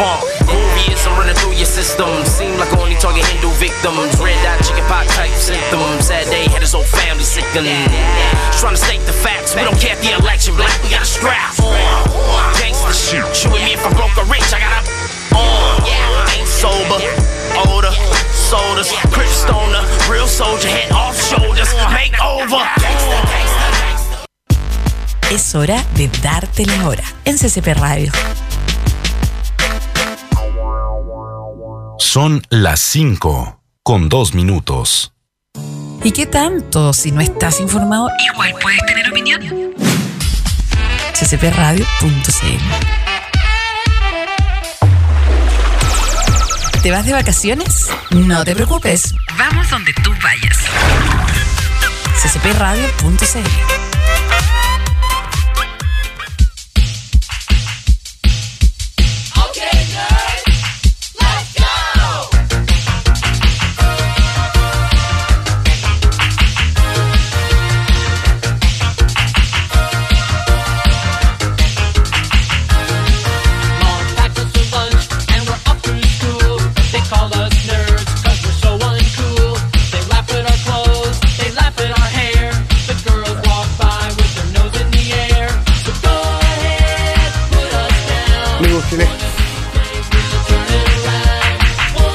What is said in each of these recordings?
funk. Groovyism running through your system. Seem like only target Hindu victims. Red eye chicken pot type symptoms. Sad day had his whole family sickening. Trying to state the facts. We don't care if the election black. We got a strap on. Gangsta shit. Me if I broke or rich. I got a on. Sober. Older. Crip stoner. Real soldier. Head off shoulders. Make over. Es hora de darte la hora en CCP Radio. Son las 5 con 2 minutos. ¿Y qué tanto? Si no estás informado, igual puedes tener opinión. ccpradio.cl ¿Te vas de vacaciones? No te preocupes. Vamos donde tú vayas. ccpradio.cl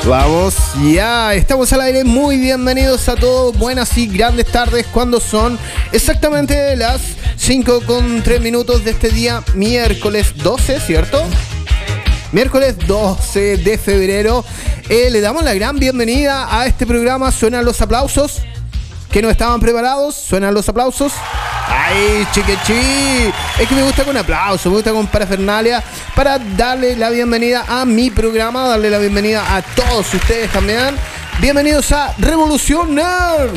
Vamos, ya, estamos al aire, muy bienvenidos a todos, buenas y grandes tardes. Cuando son exactamente las 5 con 3 minutos de este día, miércoles 12, ¿cierto? Miércoles 12 de febrero, eh, le damos la gran bienvenida a este programa, suenan los aplausos, que no estaban preparados, suenan los aplausos. ¡Ay, chiquechi! Es que me gusta con aplauso, me gusta con parafernalia para darle la bienvenida a mi programa, darle la bienvenida a todos ustedes también. Bienvenidos a Revolución Nerd.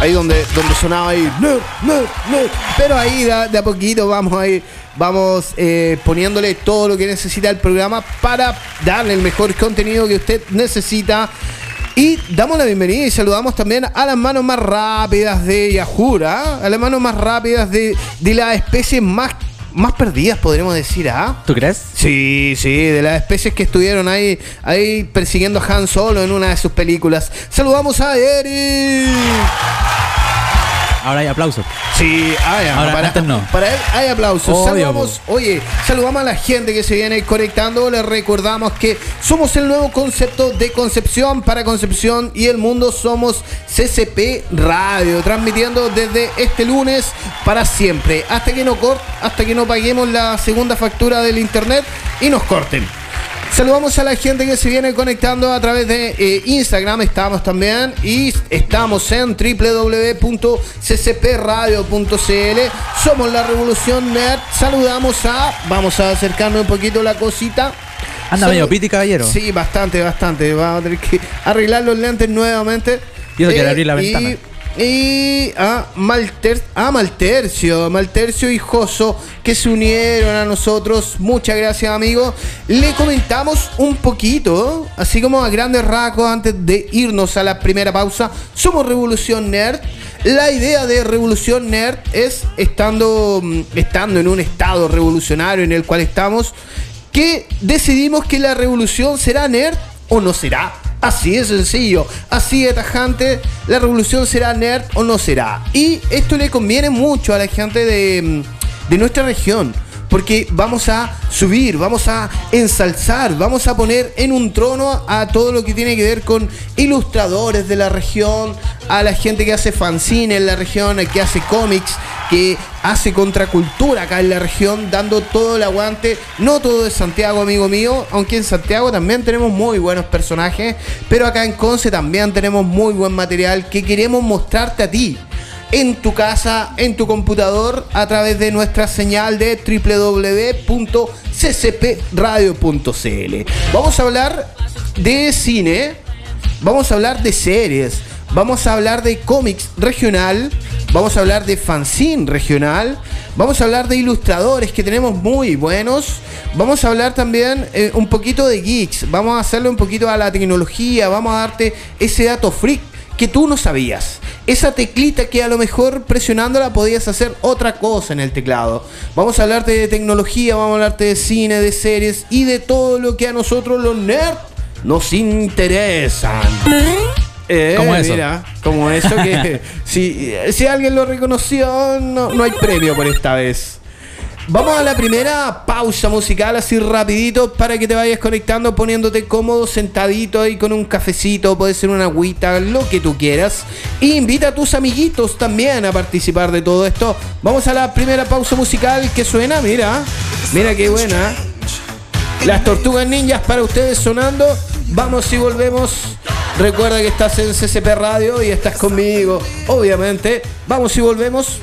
Ahí donde, donde sonaba ahí. Pero ahí de, de a poquito vamos a ir, vamos eh, poniéndole todo lo que necesita el programa para darle el mejor contenido que usted necesita. Y damos la bienvenida y saludamos también a las manos más rápidas de Yahura, a las manos más rápidas de, de las especies más, más perdidas, podríamos decir, ¿ah? ¿Tú crees? Sí, sí, de las especies que estuvieron ahí, ahí persiguiendo a Han Solo en una de sus películas. Saludamos a Eric. Ahora hay aplausos. Sí, hay, Ahora, para, antes no. para él hay aplausos. Obvio, saludamos, oye, saludamos a la gente que se viene conectando. Les recordamos que somos el nuevo concepto de Concepción para Concepción y el mundo. Somos CCP Radio, transmitiendo desde este lunes para siempre, hasta que no cort, hasta que no paguemos la segunda factura del internet y nos corten. Saludamos a la gente que se viene conectando a través de eh, Instagram, estamos también y estamos en www.ccpradio.cl. Somos la Revolución Nerd. Saludamos a, vamos a acercarnos un poquito la cosita. Anda Salud- medio piti, caballero. Sí, bastante, bastante. Vamos a tener que arreglar los lentes nuevamente. Y eso quiere Eh, abrir la y- ventana. Y a, Malter, a Maltercio, Maltercio y Joso que se unieron a nosotros. Muchas gracias, amigos. Le comentamos un poquito, así como a grandes rasgos, antes de irnos a la primera pausa. Somos Revolución Nerd. La idea de Revolución Nerd es, estando, mm, estando en un estado revolucionario en el cual estamos, que decidimos que la revolución será nerd o no será. Así de sencillo, así de tajante, la revolución será nerd o no será. Y esto le conviene mucho a la gente de, mm, de nuestra región. Porque vamos a subir, vamos a ensalzar, vamos a poner en un trono a todo lo que tiene que ver con ilustradores de la región, a la gente que hace fanzine en la región, que hace cómics, que hace contracultura acá en la región, dando todo el aguante. No todo es Santiago, amigo mío, aunque en Santiago también tenemos muy buenos personajes, pero acá en Conce también tenemos muy buen material que queremos mostrarte a ti. En tu casa, en tu computador, a través de nuestra señal de www.ccpradio.cl. Vamos a hablar de cine, vamos a hablar de series, vamos a hablar de cómics regional, vamos a hablar de fanzine regional, vamos a hablar de ilustradores que tenemos muy buenos, vamos a hablar también eh, un poquito de geeks, vamos a hacerle un poquito a la tecnología, vamos a darte ese dato freak que tú no sabías. esa teclita que a lo mejor presionándola podías hacer otra cosa en el teclado. Vamos a hablarte de tecnología, vamos a hablarte de cine, de series y de todo lo que a nosotros los nerds nos interesan. Eh, ¿Cómo eso? Mira, como eso que si, si alguien lo reconoció, no, no hay premio por esta vez. Vamos a la primera pausa musical así rapidito para que te vayas conectando, poniéndote cómodo, sentadito ahí con un cafecito, puede ser una agüita, lo que tú quieras. Y invita a tus amiguitos también a participar de todo esto. Vamos a la primera pausa musical que suena, mira, mira qué buena. Las tortugas ninjas para ustedes sonando. Vamos y volvemos. Recuerda que estás en CCP Radio y estás conmigo, obviamente. Vamos y volvemos.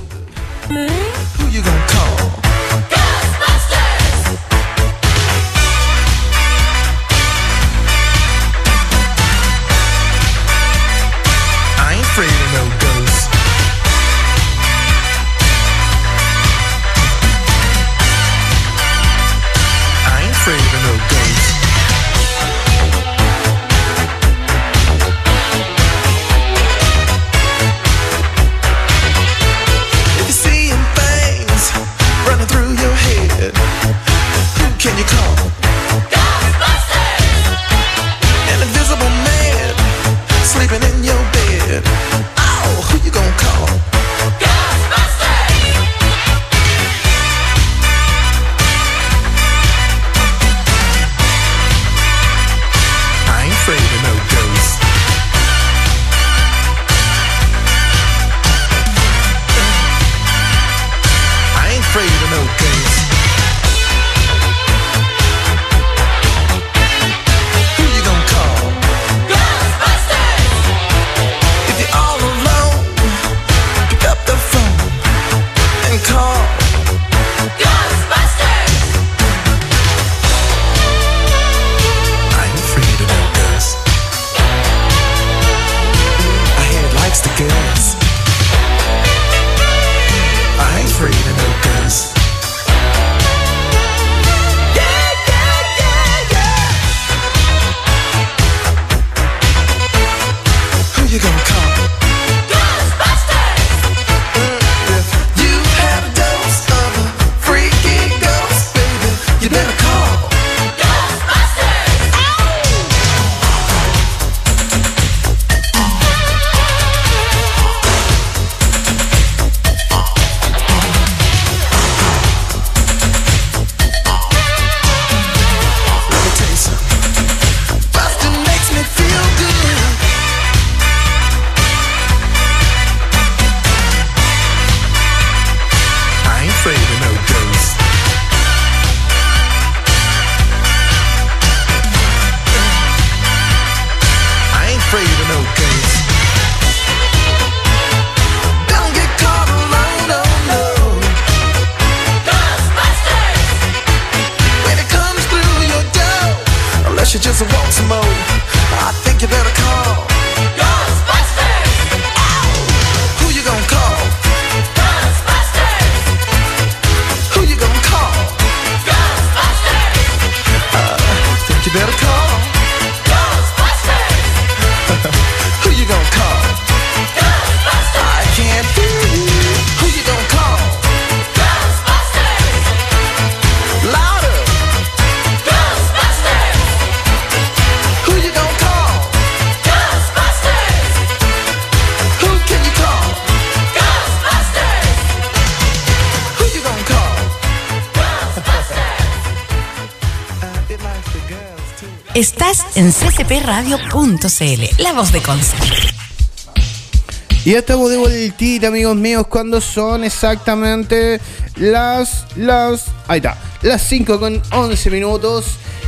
En ccpradio.cl, la voz de Conce. Y ya estamos de vueltita, amigos míos, cuando son exactamente las. las. Ahí está, las 5 con 11 minutos.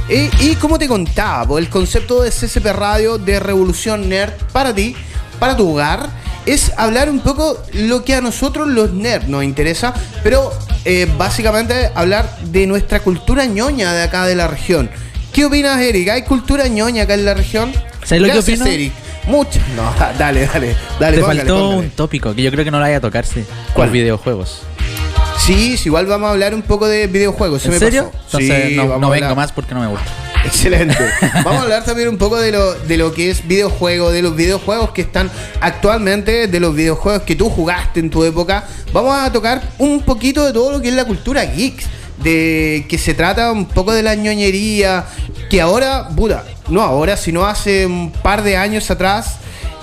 Y, como te contaba, el concepto de CCP Radio de Revolución Nerd para ti, para tu hogar, es hablar un poco lo que a nosotros los nerds nos interesa, pero eh, básicamente hablar de nuestra cultura ñoña de acá de la región. ¿Qué opinas, Eric? ¿Hay cultura ñoña acá en la región? ¿Sabes lo que opino? Eric. Mucho. No, dale, dale. dale Te póngale, faltó póngale. un tópico que yo creo que no lo vaya a tocarse. ¿Cuál? Los videojuegos. Sí, sí, igual vamos a hablar un poco de videojuegos. se ¿En me serio? pasó. Entonces Sí, no, no vengo más porque no me gusta. Excelente. Vamos a hablar también un poco de lo, de lo que es videojuego, de los videojuegos que están actualmente, de los videojuegos que tú jugaste en tu época. Vamos a tocar un poquito de todo lo que es la cultura geeks. De que se trata un poco de la ñoñería. Que ahora, puta, no ahora, sino hace un par de años atrás.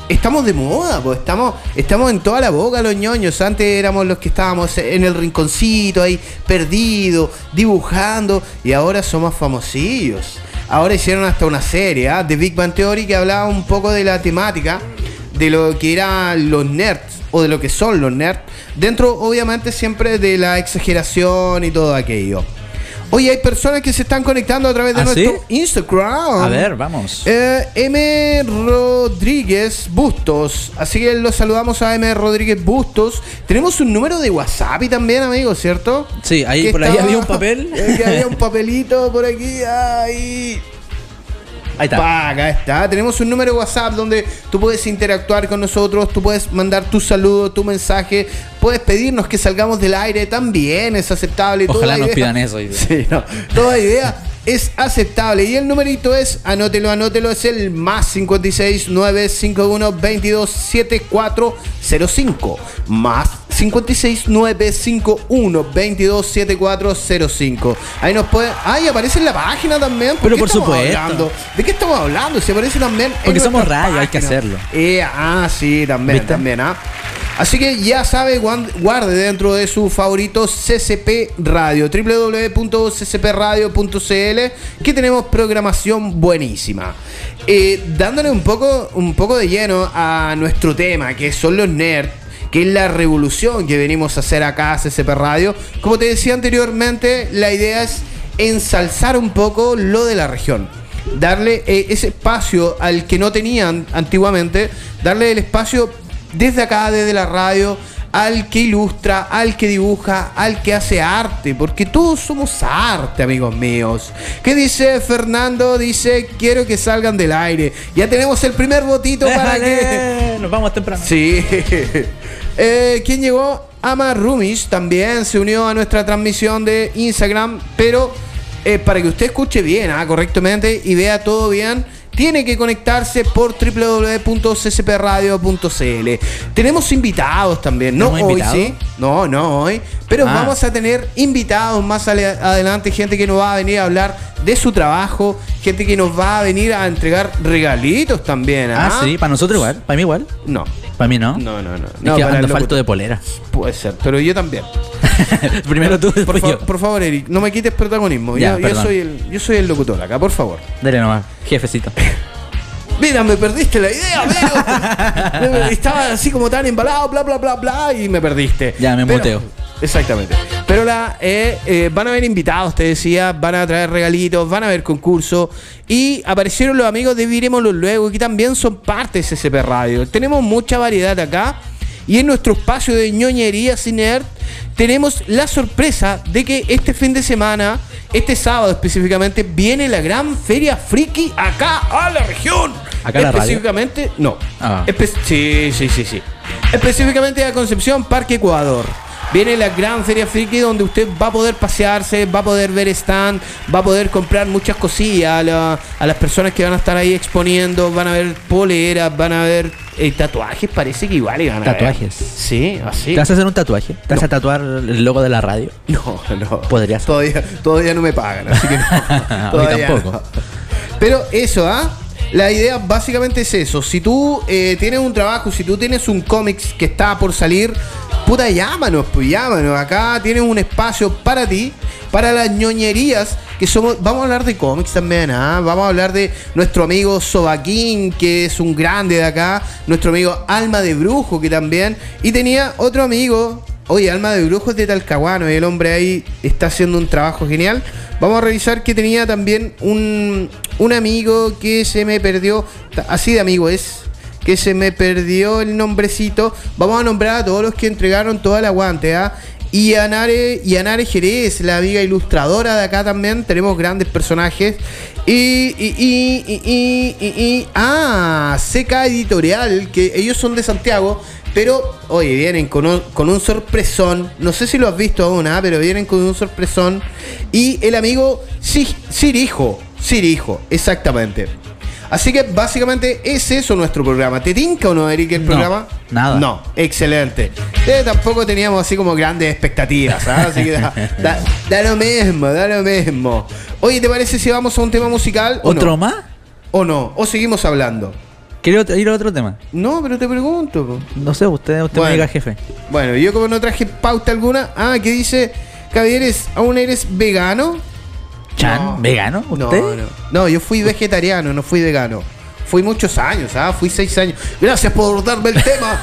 Estamos de moda, pues estamos, estamos en toda la boca los ñoños. Antes éramos los que estábamos en el rinconcito ahí, perdidos, dibujando, y ahora somos famosillos. Ahora hicieron hasta una serie, ¿ah? The Big Bang Theory, que hablaba un poco de la temática de lo que eran los nerds o de lo que son los nerds, dentro obviamente siempre de la exageración y todo aquello. Oye, hay personas que se están conectando a través de ¿Ah, nuestro sí? Instagram. A ver, vamos. Eh, M. Rodríguez Bustos. Así que los saludamos a M. Rodríguez Bustos. Tenemos un número de WhatsApp y también, amigos, ¿cierto? Sí, ahí Que por ahí había un papel. eh, que había un papelito por aquí. Ahí. Ahí está. Pa, acá está. Tenemos un número de WhatsApp donde tú puedes interactuar con nosotros, tú puedes mandar tu saludo, tu mensaje, puedes pedirnos que salgamos del aire, también es aceptable. Ojalá Toda nos idea- pidan eso. Sí, no. Toda idea es aceptable. Y el numerito es, anótelo, anótelo, es el más 56 951 22 7405. Más 56 951 22 7405. Ahí nos puede. Ahí aparece en la página también. ¿Por Pero qué por estamos supuesto. hablando? ¿De qué estamos hablando? Se aparece también. en Porque somos radio, hay que hacerlo. Eh, ah, sí, también, ¿Viste? también, ¿ah? Así que ya sabe, guarde dentro de su favorito CCP Radio, www.ccpradio.cl, que tenemos programación buenísima. Eh, dándole un poco, un poco de lleno a nuestro tema, que son los nerds, que es la revolución que venimos a hacer acá a CCP Radio. Como te decía anteriormente, la idea es ensalzar un poco lo de la región darle eh, ese espacio al que no tenían antiguamente, darle el espacio desde acá, desde la radio, al que ilustra, al que dibuja, al que hace arte, porque todos somos arte, amigos míos. ¿Qué dice Fernando? Dice, quiero que salgan del aire. Ya tenemos el primer votito para que... Nos vamos temprano. Sí. Eh, ¿Quién llegó? Ama Rumish también se unió a nuestra transmisión de Instagram, pero eh, para que usted escuche bien, ah, correctamente y vea todo bien, tiene que conectarse por www.ccpradio.cl. Tenemos invitados también, no ¿Tenemos hoy, sí, no, no hoy, pero Ah. vamos a tener invitados más adelante, gente que nos va a venir a hablar de su trabajo, gente que nos va a venir a entregar regalitos también. Ah, ah. sí, para nosotros igual. Para mí igual. No. Para mí no. No, no, no. Es No, que para el ando falto de polera. Puede ser, pero yo también. Primero tú, Por, fa- yo. por favor, Eric, no me quites protagonismo. Ya, yo, yo soy el, yo soy el locutor acá, por favor. Dale nomás, jefecito. Mira, me perdiste la idea, pero estaba así como tan embalado, bla, bla, bla, bla, y me perdiste. Ya, me Pero- muteo. Exactamente. Pero la, eh, eh, van a haber invitados, te decía, van a traer regalitos, van a haber concursos. Y aparecieron los amigos de Virémoslo Luego, que también son parte de CCP Radio. Tenemos mucha variedad acá. Y en nuestro espacio de ñoñería nerd, tenemos la sorpresa de que este fin de semana, este sábado específicamente, viene la gran feria friki acá a la región. ¿Acá a la radio? Específicamente, no. Ah. Espe- sí, sí, sí, sí. Específicamente a Concepción, Parque Ecuador. Viene la gran feria friki donde usted va a poder pasearse, va a poder ver stand, va a poder comprar muchas cosillas a, la- a las personas que van a estar ahí exponiendo, van a ver poleras, van a ver eh, tatuajes, parece que igual iban a ver. Tatuajes. Sí, así. ¿Te vas a hacer un tatuaje? ¿Te vas No. a tatuar el logo de la radio? No, no. Podría ser. Todavía, todavía no me pagan, así que no. Todavía tampoco. no. Pero eso, ¿ah? La idea básicamente es eso. Si tú eh, tienes un trabajo, si tú tienes un cómics que está por salir, puta, llámanos, pues llámanos. Acá tienes un espacio para ti, para las ñoñerías, que somos. Vamos a hablar de cómics también, ¿ah? Vamos a hablar de nuestro amigo Sobaquín, que es un grande de acá. Nuestro amigo Alma de Brujo, que también. Y tenía otro amigo, Oye, Alma de Brujo es de Talcahuano y el hombre ahí está haciendo un trabajo genial. Vamos a revisar que tenía también un, un amigo que se me perdió, así de amigo es, que se me perdió el nombrecito. Vamos a nombrar a todos los que entregaron todo el aguante, ¿ah? Y a Nare, y Jerez, la amiga ilustradora de acá también, tenemos grandes personajes. Y, y, y, y, y, y- y- ah, Seca Editorial, que ellos son de Santiago, pero, oye, vienen con un, con un sorpresón. No sé si lo has visto aún, ¿ah? pero vienen con un sorpresón. Y el amigo Si- Sirijo. Sí, hijo, exactamente. Así que básicamente es eso nuestro programa. ¿Te tinca o no, Eric, el No, programa? nada. No, excelente. Eh, tampoco teníamos así como grandes expectativas, ¿ah? Así que da, da- da lo mismo, da lo mismo. Oye, ¿te parece si vamos a un tema musical? o ¿Otro no? más? ¿O no? ¿O seguimos hablando? ¿Quiere otro- ir a otro tema? No, pero te pregunto. po. No sé, usted, usted Bueno. me diga jefe. Bueno, yo como no traje pauta alguna. Ah, que dice, ¿aún eres vegano? ¿Chan? No. ¿Vegano? No, ¿Usted? no. No, yo fui vegetariano, no fui vegano. Fui muchos años, ¿ah? Fui seis años. Gracias por darme el tema.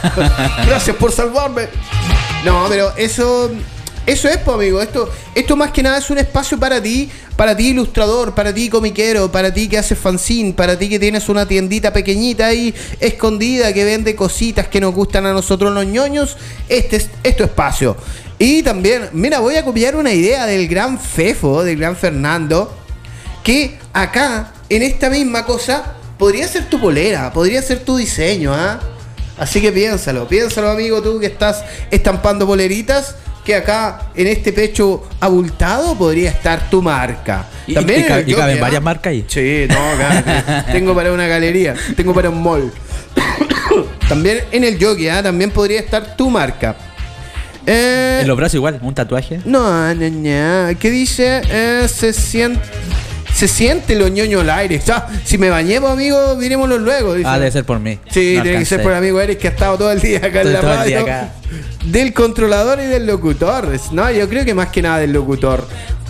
Gracias por salvarme. No, pero eso. Eso es, pues, amigo. Esto, esto más que nada es un espacio para ti, para ti ilustrador, para ti comiquero, para ti que haces fanzine, para ti que tienes una tiendita pequeñita ahí escondida que vende cositas que nos gustan a nosotros los ñoños. Este es, tu espacio. Y también, mira, voy a copiar una idea del gran Fefo, del gran Fernando, que acá, en esta misma cosa, podría ser tu polera, podría ser tu diseño, ¿ah? Así que piénsalo, piénsalo, amigo, tú que estás estampando poleritas, que acá, en este pecho abultado, podría estar tu marca. Y, y, caben varias marcas ahí. Sí, no, acá, tengo para una galería, tengo para un mall. también en el jockey, ¿ah? también podría estar tu marca. Eh, En los brazos igual, un tatuaje. no, no, no. ¿Qué dice? Eh, se siente. Se siente lo ñoño al aire. Ya, si me bañé, pues, amigo, miremoslo luego. dice. Ah, debe ser por mí. Sí, No tiene que ser por el amigo Eric que ha estado todo el día acá en la todo el día radio. acá. Del controlador y del locutor. No, yo creo que más que nada del locutor.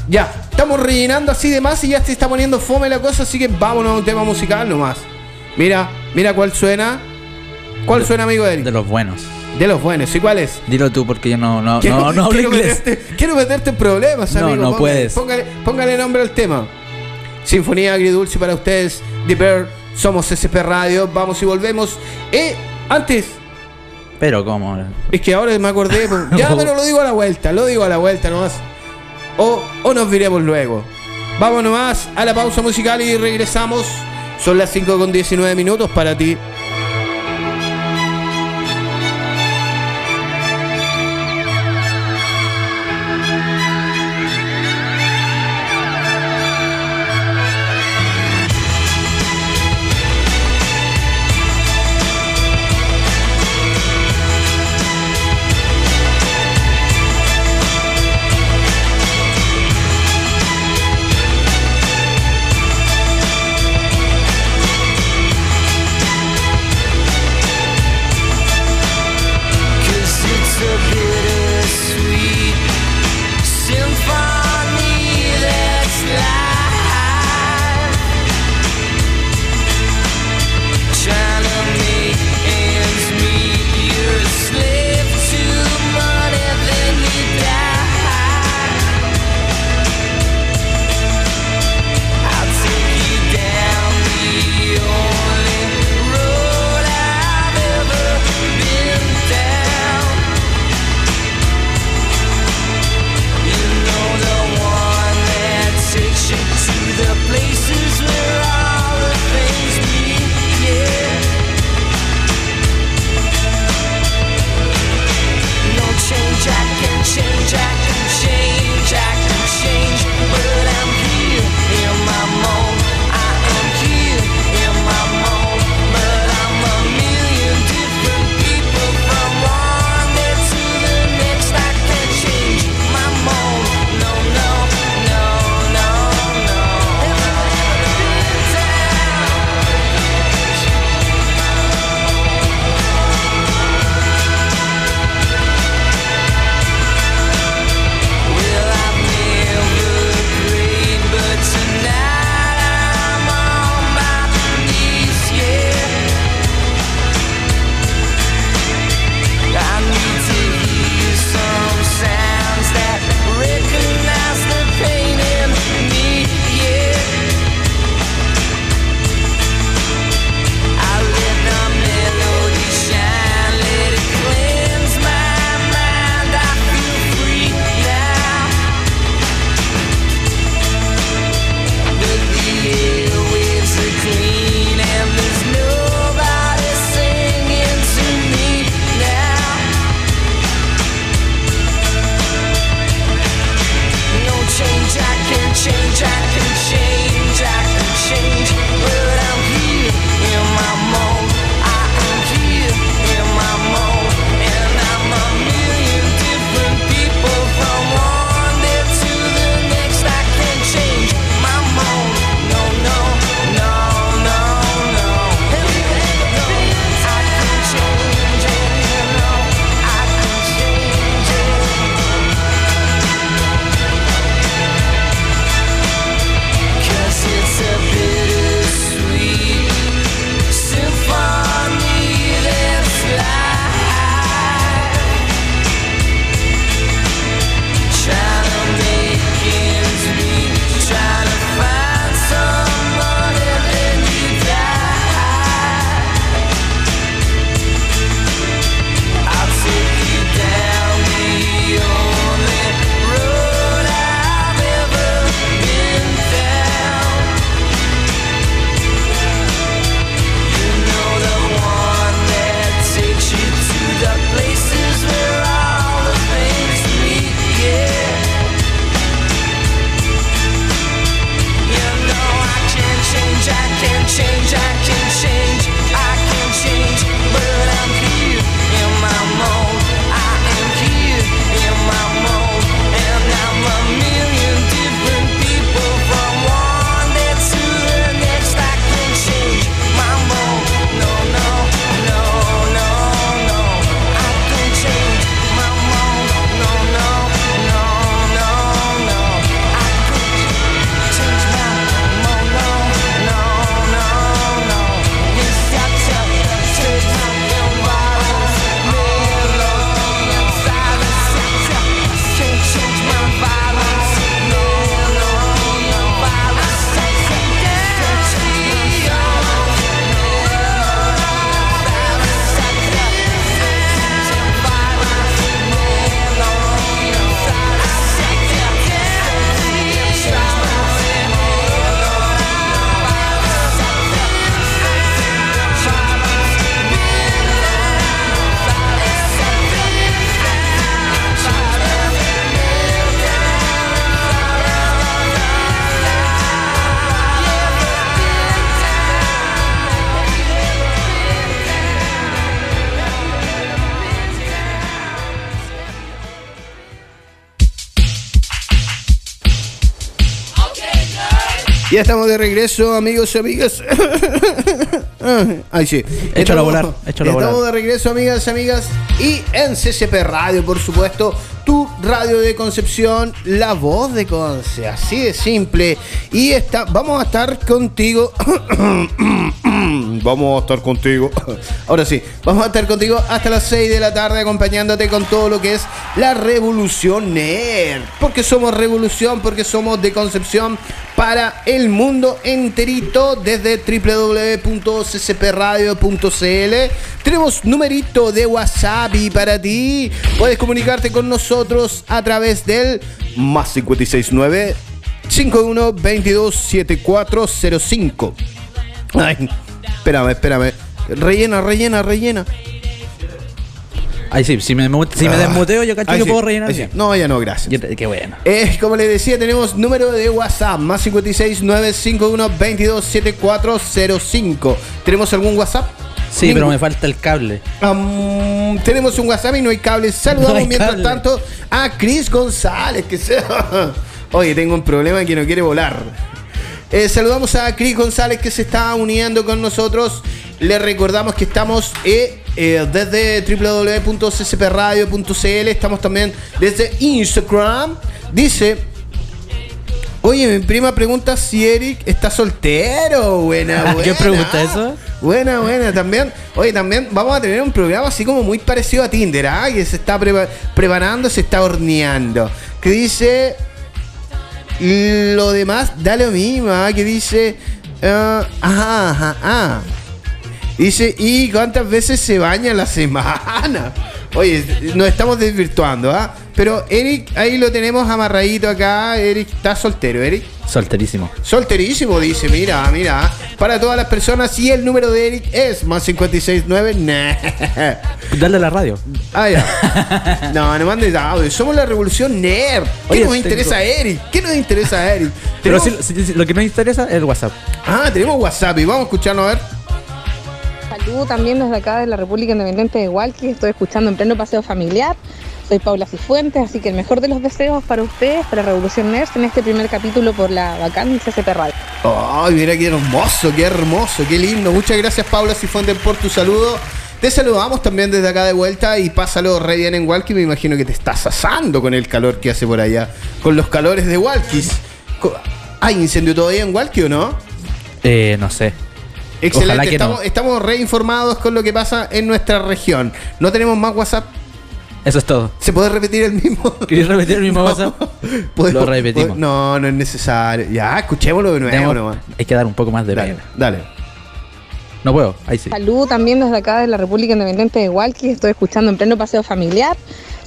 Ya, estamos rellenando así de más y ya se está poniendo fome la cosa, así que vámonos a un tema musical nomás. Mira, mira cuál suena. ¿Cuál suena, amigo Eric? De los buenos. De los buenos. ¿Y cuál es? Dilo tú porque yo no, no, Quiero- no, no hablo quiero inglés. Meterte, quiero meterte en problemas, No, amigo. no Póngale- puedes. Póngale, póngale nombre al tema. Sinfonía agridulce para ustedes. The Bear, somos SP Radio. Vamos y volvemos. Eh, antes, Pero cómo. es que ahora me acordé. pues, Ya, pero lo digo a la vuelta. Lo digo a la vuelta nomás. O, o nos viremos luego. Vamos nomás a la pausa musical y regresamos. Son las 5 con 19 minutos para ti. Ya estamos de regreso, amigos y amigas. Ay, sí. Échalo a Estamos- volar, échalo Estamos volar. de regreso, amigas y amigas. Y en CCP Radio, por supuesto, tu radio de Concepción, la voz de Conce. Así de simple. Y está, vamos a estar contigo. vamos a estar contigo. Ahora sí, vamos a estar contigo hasta las 6 de la tarde acompañándote con todo lo que es la revolución nerd. Porque somos revolución, porque somos de Concepción para el mundo enterito desde www.ccpradio.cl. Tenemos numerito de WhatsApp para ti puedes comunicarte con nosotros a través del más 569 51 22 7405. Ay, espérame, espérame. Rellena, rellena, rellena. Ay, sí, si me, mu- si me Ah. desmuteo, yo cacho Ahí que sí, puedo rellenar ahí sí. bien. No, ya no, gracias. Yo te- Qué bueno. Eh, como les decía, tenemos número de WhatsApp, más 56 951 22 7405. ¿Tenemos algún WhatsApp? Sí, pero me falta el cable. Am, tenemos un WhatsApp y no hay cable. Saludamos No hay mientras cable. tanto a Chris González, que se... Oye, tengo un problema que no quiere volar. Eh, saludamos a Chris González que se está uniendo con nosotros. Le recordamos que estamos eh, eh, desde www.ccpradio.cl. Estamos también desde Instagram. Dice, oye, mi prima pregunta si Eric está soltero. Buena, buena. ¿Quién pregunta eso? Buena, buena, también. Oye, también vamos a tener un programa así como muy parecido a Tinder, ¿ah? Que se está prepa- preparando, se está horneando. Que dice. Lo demás da lo mismo, ¿ah? Que dice. ah, ajá, ajá, ah. Dice, ¿y cuántas veces se baña la semana? Oye, nos estamos desvirtuando, ¿ah? Pero Eric, ahí lo tenemos amarradito acá. Eric está soltero, Eric. Solterísimo. Solterísimo, dice, mira, mira. Para todas las personas, y el número de Eric es más 569. Nah. Dale a la radio. Ah, ya. No, no mandes audio. Somos la revolución nerd. ¿Qué Oye, nos tengo- interesa a Eric? ¿Qué nos interesa a Eric? Pero sí, lo que nos interesa es el WhatsApp. Ah, tenemos WhatsApp y vamos a escucharlo a ver. Saludo también desde acá de la República Independiente de Hualqui. Estoy escuchando en pleno paseo familiar. Soy Paula Cifuentes, así que el mejor de los deseos para ustedes, para Revolución Nerd, en este primer capítulo por la bacán CCP Radio. Ay, mira qué hermoso, qué hermoso, qué lindo. Muchas gracias, Paula Cifuentes, por tu saludo. Te saludamos también desde acá de vuelta y pásalo re bien en Walkie. Me imagino que te estás asando con el calor que hace por allá. Con los calores de Walkies. ¿Hay incendio todavía en Walkie o no? Eh, no sé. Excelente, estamos, no. estamos reinformados con lo que pasa en nuestra región. No tenemos más WhatsApp. Eso es todo. ¿Se puede repetir el mismo? ¿Quieres repetir el mismo No. WhatsApp? Lo repetimos. No, no es necesario. Ya, escuchémoslo de nuevo nomás. hay que dar un poco más de Dale, pena. dale. No puedo. Ahí sí. Saludo también desde acá de la República Independiente de Hualqui. Estoy escuchando en pleno paseo familiar.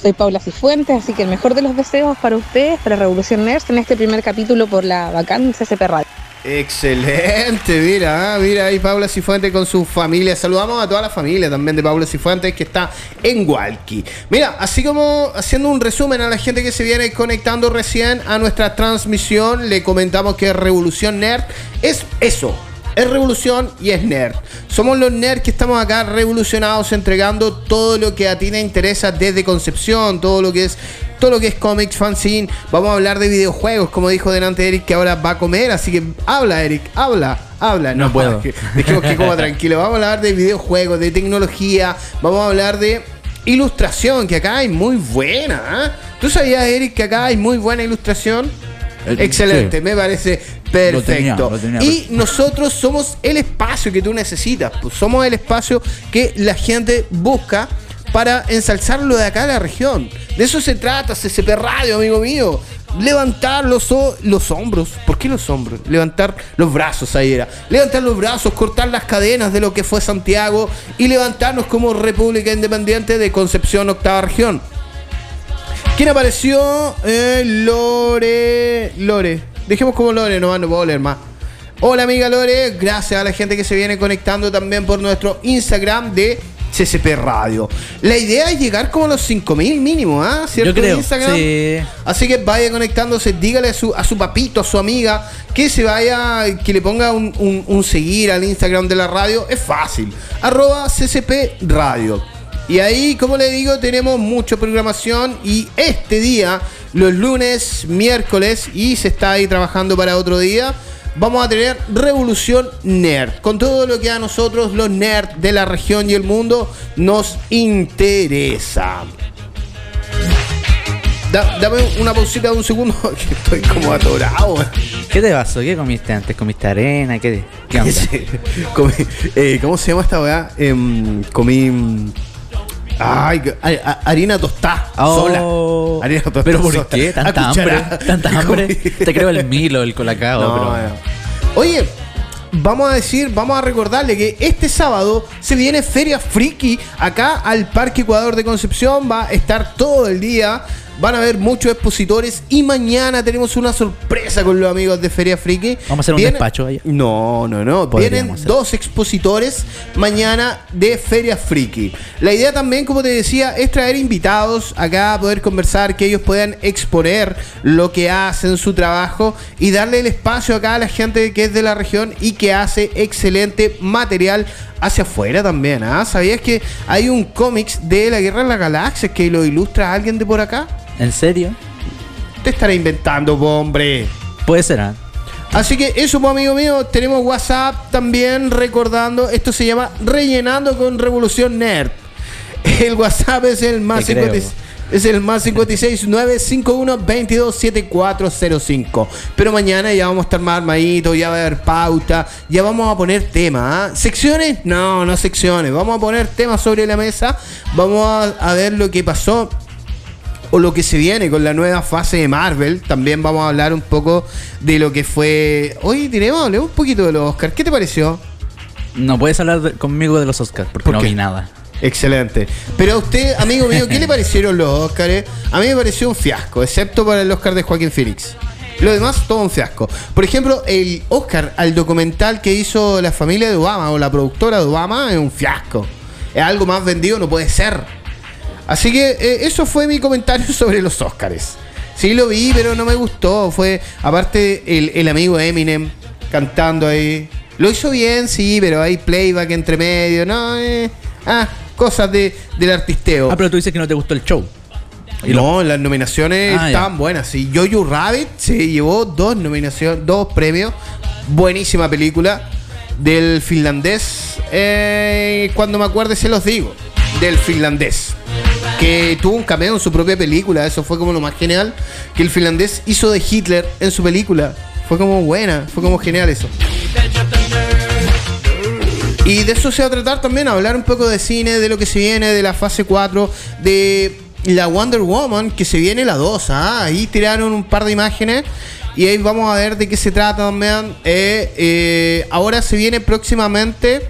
Soy Paula Cifuentes, así que el mejor de los deseos para ustedes, para Revolución Nerd, en este primer capítulo por la bacán CCP Radio. Excelente, mira, ah, mira ahí Paula Cifuentes con su familia. Saludamos a toda la familia también de Paula Cifuentes que está en Walkie. Mira, así como haciendo un resumen a la gente que se viene conectando recién a nuestra transmisión, le comentamos que Revolución Nerd es eso. Es revolución y es nerd. Somos los nerds que estamos acá revolucionados entregando todo lo que a ti te interesa desde Concepción, todo lo que es todo lo que es cómics, fanzine. Vamos a hablar de videojuegos, como dijo delante Eric, que ahora va a comer. Así que habla, Eric, habla, habla. No puedo. que- Dejemos que coma tranquilo. Vamos a hablar de videojuegos, de tecnología. Vamos a hablar de ilustración, que acá hay muy buena. ¿ah? ¿Tú sabías, Eric, que acá hay muy buena ilustración? Eh, Excelente, sí. me parece Lo perfecto. tenía, lo tenía. y nosotros somos el espacio que tú necesitas. pues, somos el espacio que la gente busca para ensalzar lo de acá de la región. De eso se trata CCP Radio, amigo mío. Levantar los, los hombros. ¿Por qué los hombros? Levantar los brazos, ahí era. Levantar los brazos, cortar las cadenas de lo que fue Santiago y levantarnos como República Independiente de Concepción, octava región. ¿Quién apareció? Eh, Lore. Lore. Dejemos como Lore, nomás no puedo leer más. Hola amiga Lore, gracias a la gente que se viene conectando también por nuestro Instagram de CCP Radio. La idea es llegar como a los 5000 mínimo, ¿ah? ¿Cierto? Yo creo, Instagram. sí. Así que vaya conectándose, dígale a su, a su papito, a su amiga, que se vaya, que le ponga un, un- un seguir al Instagram de la radio. Es fácil. Arroba CCP Radio. Y ahí, como le digo, tenemos mucha programación y este día, los lunes, miércoles, y se está ahí trabajando para otro día, vamos a tener Revolución Nerd, con todo lo que a nosotros, los nerds de la región y el mundo, nos interesa. Da- dame una pausita de un segundo, que estoy como atorado. ¿Qué te pasó? ¿Qué comiste antes? ¿Comiste arena? ¿Qué, qué onda? Comí- eh, ¿Cómo se llama esta weá? Em, comí. Ay, harina tostada. Oh. sola. Harina tostada. ¿Pero por sola. qué? ¿Tanta hambre? ¿Tanta hambre? Te creo el Milo, el Colacao, No, pero... no. Oye, vamos a decir, vamos a recordarle que este sábado se viene Feria Friki acá al Parque Ecuador de Concepción. Va a estar todo el día. Van a haber muchos expositores y mañana tenemos una sorpresa con los amigos de Feria Friki. ¿Vamos a hacer un despacho allá? No, no, no. Podríamos Vienen hacer. dos expositores mañana de Feria Friki. La idea también, como te decía, es traer invitados acá a poder conversar, que ellos puedan exponer lo que hacen, su trabajo y darle el espacio acá a la gente que es de la región y que hace excelente material hacia afuera también. ¿ah? ¿Sabías que hay un cómics de la Guerra de las Galaxias que lo ilustra alguien de por acá? ¿En serio? Te estará inventando, po, hombre. Puede ser, ¿ah? Así que eso, pues, amigo mío, tenemos WhatsApp también recordando, esto se llama Rellenando con Revolución Nerd. El WhatsApp es el más Te creo. 50 es el más 56 951 22 7405. Pero mañana ya vamos a estar más armaditos, ya va a haber pauta, ya vamos a poner temas. ¿ah? ¿Secciones? No, no secciones. Vamos a poner temas sobre la mesa. Vamos a, a ver lo que pasó o lo que se viene con la nueva fase de Marvel. También vamos a hablar un poco de lo que fue. Hoy tenemos, un poquito de los Oscars. ¿Qué te pareció? No puedes hablar de- conmigo de los Oscars porque ¿Por no qué? vi nada. Excelente. Pero a usted, amigo mío, ¿qué le parecieron los Oscars? A mí me pareció un fiasco, excepto para el Oscar de Joaquín Phoenix. Lo demás, todo un fiasco. Por ejemplo, el Oscar al documental que hizo la familia de Obama o la productora de Obama es un fiasco. Es algo más vendido, no puede ser. Así que eh, eso fue mi comentario sobre los Oscars. Sí lo vi, pero no me gustó. Fue, aparte, el, el amigo Eminem cantando ahí. Lo hizo bien, sí, pero hay playback entre medio. No, eh, ah, cosas de, del artisteo. Ah, pero tú dices que no te gustó el show. Y no, las nominaciones Ah, ya. estaban buenas. Sí, Jojo Rabbit se llevó dos nominaciones, dos premios. Buenísima película del finlandés. Eh, cuando me acuerde se los digo. Del finlandés. Que tuvo un cameo en su propia película. Eso fue como lo más genial. Que el finlandés hizo de Hitler en su película. Fue como buena. Fue como genial eso. Y de eso se va a tratar también, hablar un poco de cine, de lo que se viene, de la fase 4, de la Wonder Woman, que se viene la 2. ¿ah? Ahí tiraron un par de imágenes y ahí vamos a ver de qué se trata también. Eh, eh, ahora se viene próximamente,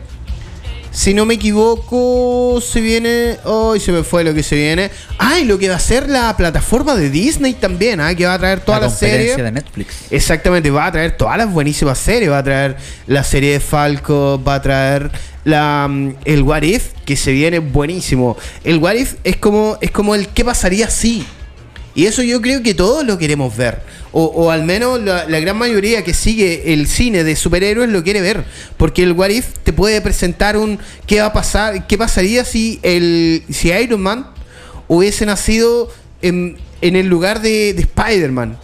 si no me equivoco, se viene... Hoy se me fue lo que se viene. Ah, y lo que va a ser la plataforma de Disney también, ¿ah? que va a traer toda la la, serie. conferencia de Netflix. Exactamente, va a traer todas las buenísimas series. Va a traer la serie de Falco, va a traer la, mm, el What If, que se viene buenísimo. El What If es como, es como el qué pasaría si. Y eso yo creo que todos lo queremos ver. O, o al menos la, la gran mayoría que sigue el cine de superhéroes lo quiere ver. Porque el What If te puede presentar un qué va a pasar, qué pasaría si el si Iron Man hubiese nacido en, en el lugar de, de Spider-Man.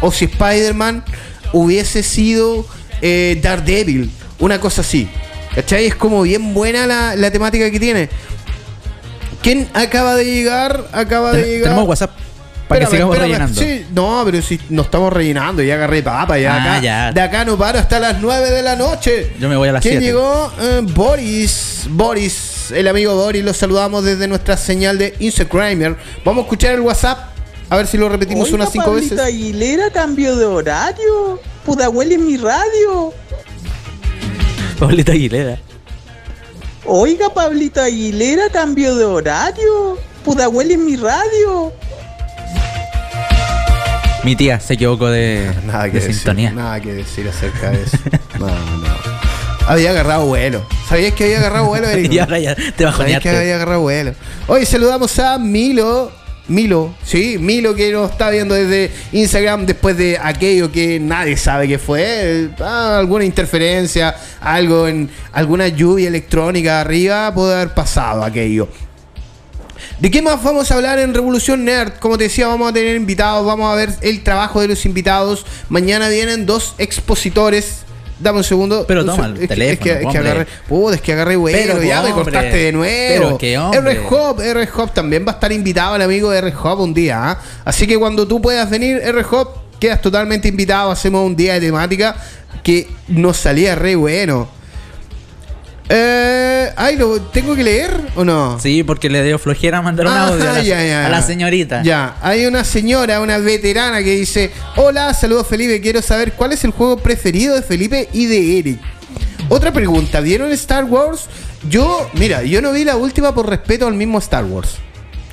O si Spider-Man hubiese sido eh, Daredevil. Una cosa así. ¿Cachai? Es como bien buena la, la temática que tiene. ¿Quién acaba de llegar? Acaba de Ten- llegar. Tenemos WhatsApp para que sigamos espérame. rellenando. Sí, no, pero si no estamos rellenando, ya agarré papa, ya Ah, acá. ya. De acá no paro hasta las 9 de la noche. Yo me voy a las ¿Quién 7. llegó? Eh, Boris. Boris, el amigo Boris, lo saludamos desde nuestra señal de Instagramer. Vamos a escuchar el WhatsApp, a ver si lo repetimos Oiga, unas 5 Pablito veces. Aguilera cambió de horario. Pudahuel en mi radio. Pablito Aguilera. Oiga, Pablito Aguilera cambió de horario. Pudahuel en mi radio. Mi tía se equivocó de, Nada que de decir, sintonía. nada que decir acerca de eso. No, no. Había agarrado vuelo. ¿Sabías que había agarrado vuelo, Eric? y ahora ya te ¿Sabías que bajoneaste. había agarrado vuelo? Hoy saludamos a Milo. Milo, sí, Milo que nos está viendo desde Instagram después de aquello que nadie sabe qué fue. ah, alguna interferencia, algo en alguna lluvia electrónica arriba, puede haber pasado aquello. ¿De qué más vamos a hablar en Revolución Nerd? Como te decía, vamos a tener invitados, vamos a ver el trabajo de los invitados. Mañana vienen dos expositores. Dame un segundo. Pero Un toma el es que- teléfono, es que, es que agarré. Puta, es que agarré bueno. Pero, ya me cortaste de nuevo. Pero qué hombre. R-Hop, R-Hop también va a estar invitado el amigo de R-Hop un día. ¿ah? Así que cuando tú puedas venir, R-Hop, quedas totalmente invitado. Hacemos un día de temática que nos salía re bueno. Eh, ay, ¿lo tengo que leer o no? Sí, porque le dio flojera mandar un Ah, audio a la, ya, ya. a la señorita. Ya, hay una señora, una veterana que dice: Hola, saludos Felipe, quiero saber cuál es el juego preferido de Felipe y de Eric. Otra pregunta, ¿vieron Star Wars? Yo, mira, yo no vi la última por respeto al mismo Star Wars.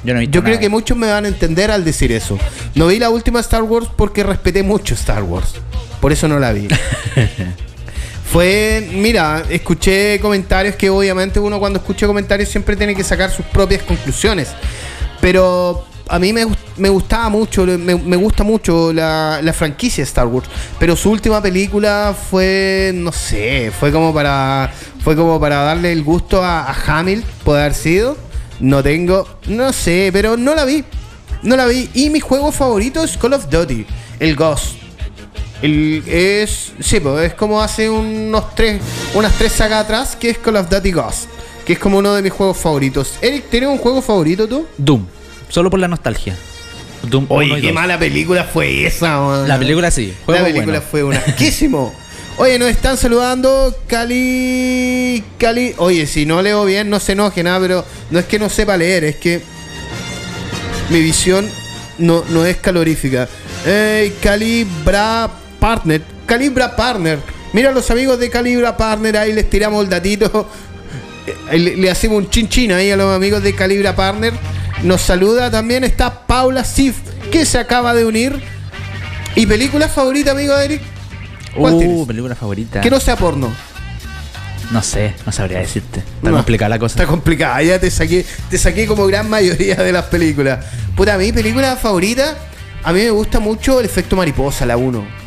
Yo no Yo creo que muchos me van a entender al decir eso. No vi la última Star Wars porque respeté mucho Star Wars. Por eso no la vi. Fue, mira, escuché comentarios que obviamente uno cuando escucha comentarios siempre tiene que sacar sus propias conclusiones. Pero a mí me, me gustaba mucho, me, me gusta mucho la, la franquicia Star Wars. Pero su última película fue, no sé, fue como para, fue como para darle el gusto a, a Hamill, puede haber sido. No tengo, no sé, pero no la vi. No la vi. Y mi juego favorito es Call of Duty, el Ghost. El, es. Sí, pues es como hace unos tres. Unas tres sagas atrás que es Call of Duty Ghost. Que es como uno de mis juegos favoritos. Eric, ¿tienes un juego favorito tú? Doom. Solo por la nostalgia. Doom Oye, y qué mala película fue esa, man. La película sí. La juego película bueno. fue un asquísimo. Oye, nos están saludando Cali. Cali. Oye, si no leo bien, no se enoje nada, pero no es que no sepa leer, es que mi visión no, no es calorífica. Eh, Calibra Partner. Calibra Partner. Mira los amigos de Calibra Partner, ahí les tiramos el datito. Le, le hacemos un chin chin ahí a los amigos de Calibra Partner. Nos saluda también está Paula Sif, que se acaba de unir. ¿Y película favorita, amigo Eric? ¿Cuál Uh, tienes? película favorita. Que no sea porno. No sé, no sabría decirte. Está No, complicada la cosa. Está complicada, ya te saqué, te saqué como gran mayoría de las películas. Puta, mi película favorita, a mí me gusta mucho el efecto mariposa, la 1.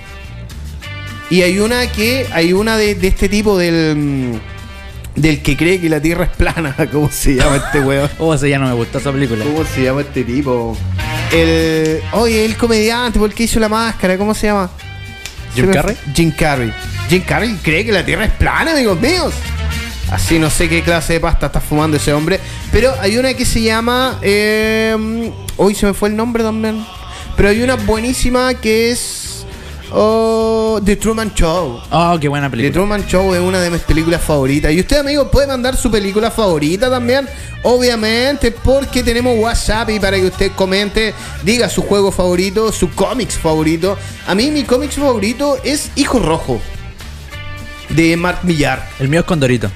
Y hay una que, hay una de, de este tipo del. mm, Del que cree que la tierra es plana. ¿Cómo se llama este weón? Oh, ese ya no me gustó esa película. ¿Cómo se llama este tipo? El. Oye, el comediante, porque hizo la máscara, ¿cómo se llama? ¿Jim Se Carrey? Jim Carrey. Jim Carrey cree que la Tierra es plana, amigos míos. Así no sé qué clase de pasta está fumando ese hombre. Pero hay una que se llama. eh, hoy se me fue el nombre también. Pero hay una buenísima que es. Oh, The Truman Show. Oh, qué buena The película. Truman Show es una de mis películas favoritas. Y usted, amigo, puede mandar su película favorita también. Obviamente, porque tenemos WhatsApp y para que usted comente, diga su juego favorito, su cómics favorito. A mí, mi cómics favorito es Hijo Rojo. De Mark Millar. El mío es Condorito.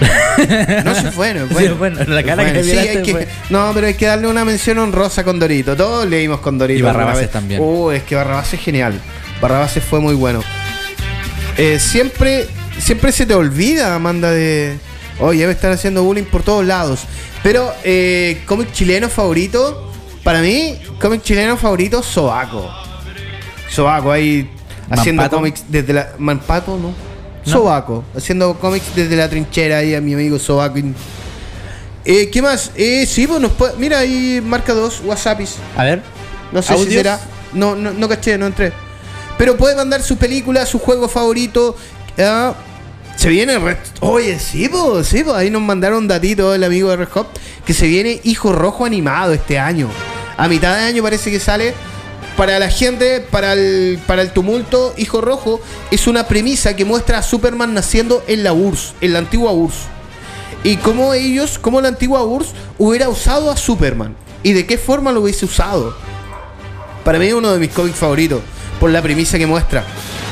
No se fue, no es Sí, bueno. bueno, la cara que Sí, miraste hay que- fue- No, pero hay que darle una mención honrosa con Dorito. Todos leímos con Dorito. Y Barrabases también. Uh, es que Barrabases es genial. Barrabases fue muy bueno. Eh, siempre, siempre se te olvida, Amanda, de. Oye, me están haciendo bullying por todos lados. Pero, eh, cómic chileno favorito. Para mí, cómic chileno favorito, Sobaco. Sobaco, ahí haciendo cómics desde la. Manpato, ¿no? No. Sobaco, haciendo cómics desde la trinchera ahí a mi amigo Sobaco. Eh, ¿Qué más? Eh, sí, pues nos puede- Mira ahí, marca dos, WhatsAppis. A ver. No sé si será. No, no, no caché, no entré. Pero puede mandar su película, su juego favorito. ah, se viene. Red- Oye, sí, pues, sí, pues. Ahí nos mandaron un datito el amigo de Red Hot. Que se viene Hijo Rojo animado este año. A mitad de año parece que sale. Para la gente, para el, para el tumulto, Hijo Rojo es una premisa que muestra a Superman naciendo en la URSS, en la antigua URSS. Y cómo ellos, cómo la antigua URSS hubiera usado a Superman. Y de qué forma lo hubiese usado. Para mí es uno de mis cómics favoritos, por la premisa que muestra.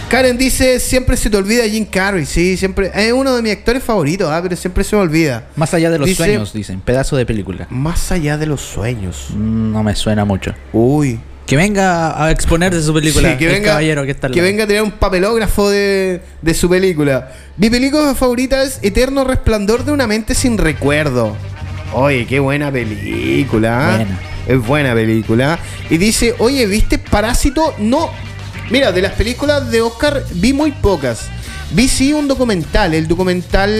Karen dice, siempre se te olvida Jim Carrey, sí, siempre. Es uno de mis actores favoritos, ah, pero siempre se me olvida. Más allá de los Dice- sueños, dicen. Pedazo de película. Más allá de los sueños. Mm, No me suena mucho. Uy. Que venga a exponer de su película. Sí, que venga, caballero que está que venga a tener un papelógrafo de, de su película. Mi película favorita es Eterno Resplandor de una mente sin recuerdo. Oye, qué buena película. ¿ah? Buena. Es buena película. Y dice, oye, ¿viste Parásito? No. Mira, de las películas de Oscar vi muy pocas. Vi sí un documental, el documental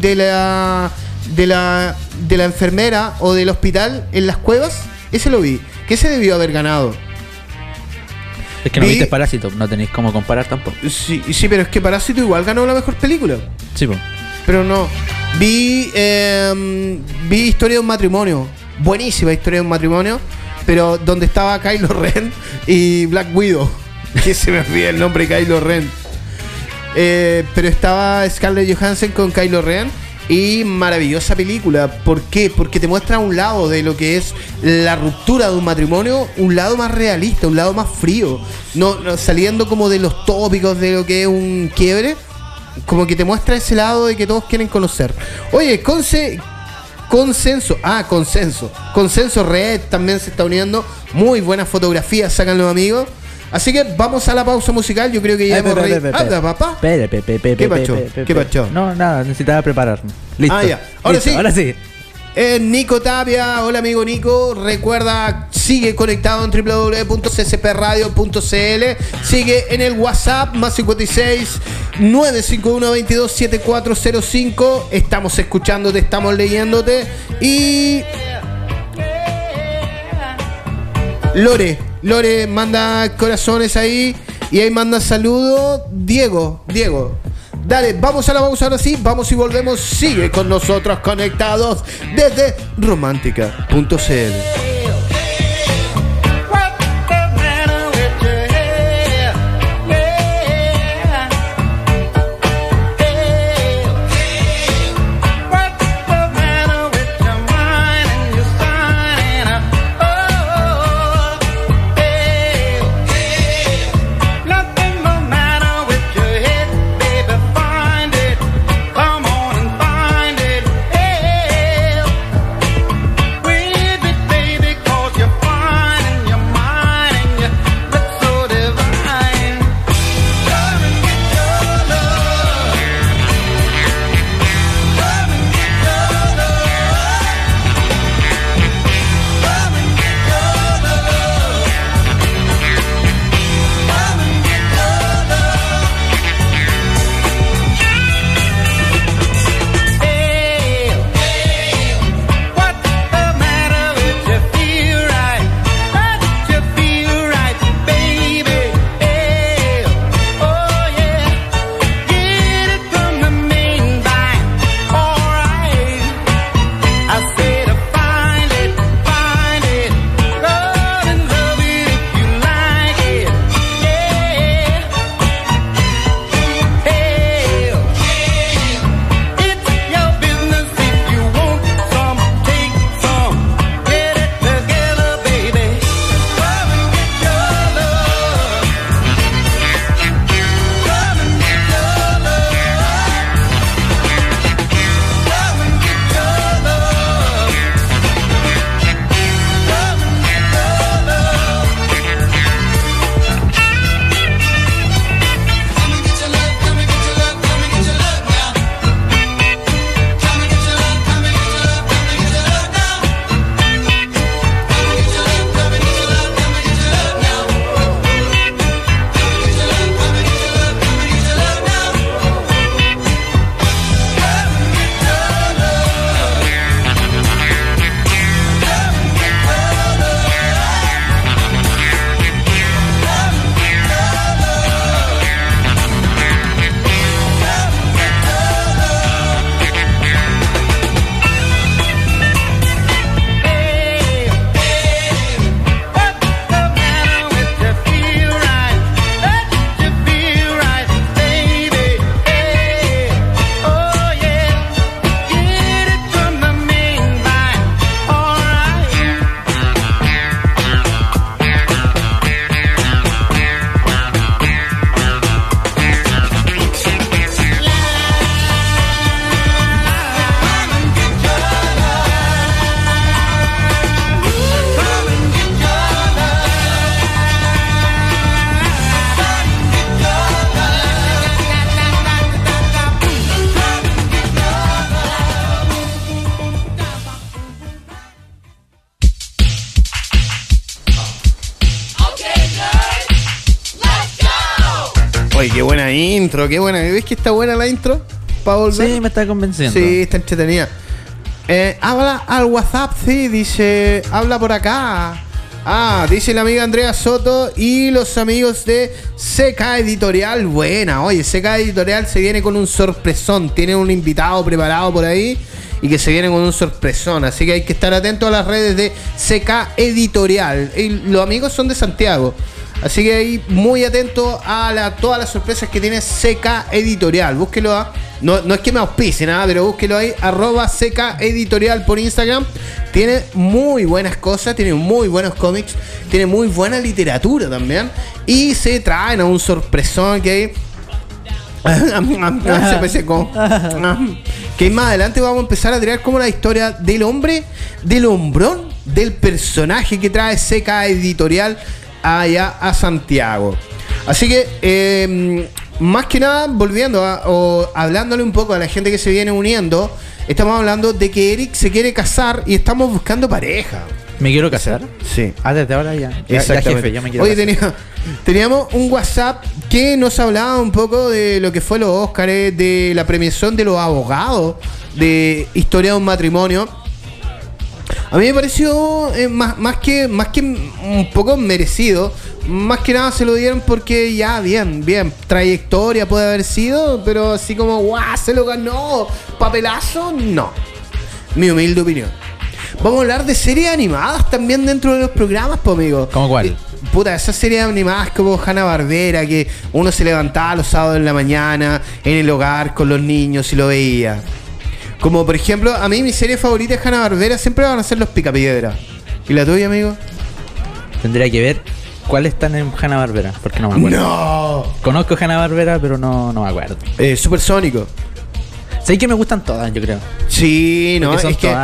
de la de la, de la enfermera o del hospital en las cuevas, ese lo vi. ¿Qué se debió haber ganado? Es que no Vi- viste Parásito, no tenéis cómo comparar tampoco. Sí, sí, pero es que Parásito igual ganó la mejor película. Sí, po. Pero no. Vi, eh, vi Historia de un matrimonio. Buenísima Historia de un matrimonio. Pero donde estaba Kylo Ren y Black Widow. Que se me olvida el nombre Kylo Ren. Eh, pero estaba Scarlett Johansson con Kylo Ren. Y maravillosa película. ¿Por qué? Porque te muestra un lado de lo que es la ruptura de un matrimonio, un lado más realista, un lado más frío. No, saliendo como de los tópicos de lo que es un quiebre. Como que te muestra ese lado de que todos quieren conocer. Oye, conse consenso. Ah, consenso. Consenso Red también se está uniendo. Muy buenas fotografías, sacan los amigos. Así que vamos a la pausa musical. Yo creo que ya hemos pe. papá. ¿Qué pacho? ¿Qué pacho? No, nada, necesitaba prepararme. Listo. Ah, ya. Ahora sí. Ahora sí. Eh, Nico Tapia, hola amigo Nico, recuerda, sigue conectado en www.ccpradio.cl, sigue en el WhatsApp más 56 951 22 7405, estamos escuchándote, estamos leyéndote y Lore, Lore manda corazones ahí y ahí manda saludos. Diego, Diego. Dale, vamos a la pausa ahora sí, vamos y volvemos. Sigue con nosotros conectados desde romántica.cl. intro, qué buena. ¿Ves que está buena la intro? Para volver. Sí, me está convenciendo. Sí, está entretenida. Eh, habla al WhatsApp, sí, dice, habla por acá. Ah, dice la amiga Andrea Soto y los amigos de Seca Editorial. Buena, oye, Seca Editorial se viene con un sorpresón. Tiene un invitado preparado por ahí y que se viene con un sorpresón. Así que hay que estar atento a las redes de Seca Editorial. Y los amigos son de Santiago. Así que ahí muy atento a la- todas las sorpresas que tiene Seca Editorial. Búsquelo a. No, no es que me auspice nada, pero búsquelo ahí, arroba Editorial por Instagram. Tiene muy buenas cosas, tiene muy buenos cómics, tiene muy buena literatura también. Y se traen a un sorpresón que hay. Que más adelante vamos a empezar a tirar como la historia del hombre, del hombrón, del personaje que trae Seca Editorial allá a Santiago. Así que, eh, más que nada, volviendo a, o hablándole un poco a la gente que se viene uniendo, estamos hablando de que Eric se quiere casar y estamos buscando pareja. ¿Me quiero casar? Sí. Ah, desde ahora ya. Ya, ya, jefe, yo me quiero Oye, casar. tenía- teníamos un WhatsApp que nos hablaba un poco de lo que fue los Óscares, de la premiación de los abogados de Historia de un matrimonio. A mí me pareció eh, más, más que más que un poco merecido. Más que nada se lo dieron porque ya, bien, bien. Trayectoria puede haber sido, pero así como, guau, se lo ganó. Papelazo, no. Mi humilde opinión. Vamos a hablar de series animadas también dentro de los programas, pues, amigo. ¿Cómo cuál? Eh, Puta, esas series animadas como Hanna Barbera, que uno se levantaba los sábados en la mañana en el hogar con los niños y lo veía. Como por ejemplo, a mí mi serie favorita de Hanna Barbera siempre van a ser los Picapiedra. ¿Y la tuya, amigo? Tendría que ver cuáles están en Hanna Barbera, porque no me acuerdo. No. Conozco Hanna Barbera, pero no, no me acuerdo. Eh, Supersónico. Sé que me gustan todas, yo creo. Sí, no, son es que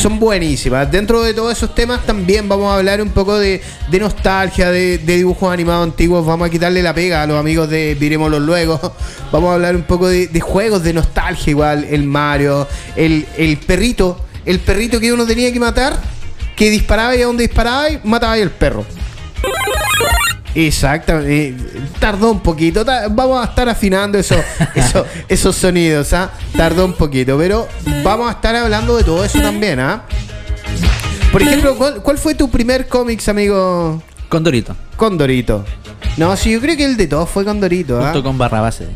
son, buenísimas. Dentro de todos esos temas también vamos a hablar un poco de, de nostalgia, de, de dibujos animados antiguos. Vamos a quitarle la pega a los amigos de Viremoslo luego. Vamos a hablar un poco de, de juegos de nostalgia igual. El Mario, el, el perrito, el perrito que uno tenía que matar, que disparaba y a donde disparaba y mataba y el perro. Exactamente. eh, Tardó un poquito. Vamos a estar afinando eso, eso- esos sonidos, ¿ah? Tardó un poquito. Pero vamos a estar hablando de todo eso también, ¿ah? Por ejemplo, ¿cuál, cuál fue tu primer cómics, amigo? Condorito, Condorito. No, sí, yo creo que el de todos fue Condorito, ¿ah? junto con Barrabase.